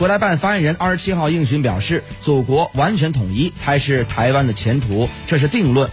国台办发言人二十七号应询表示祖国完全统一才是台湾的前途这是定论。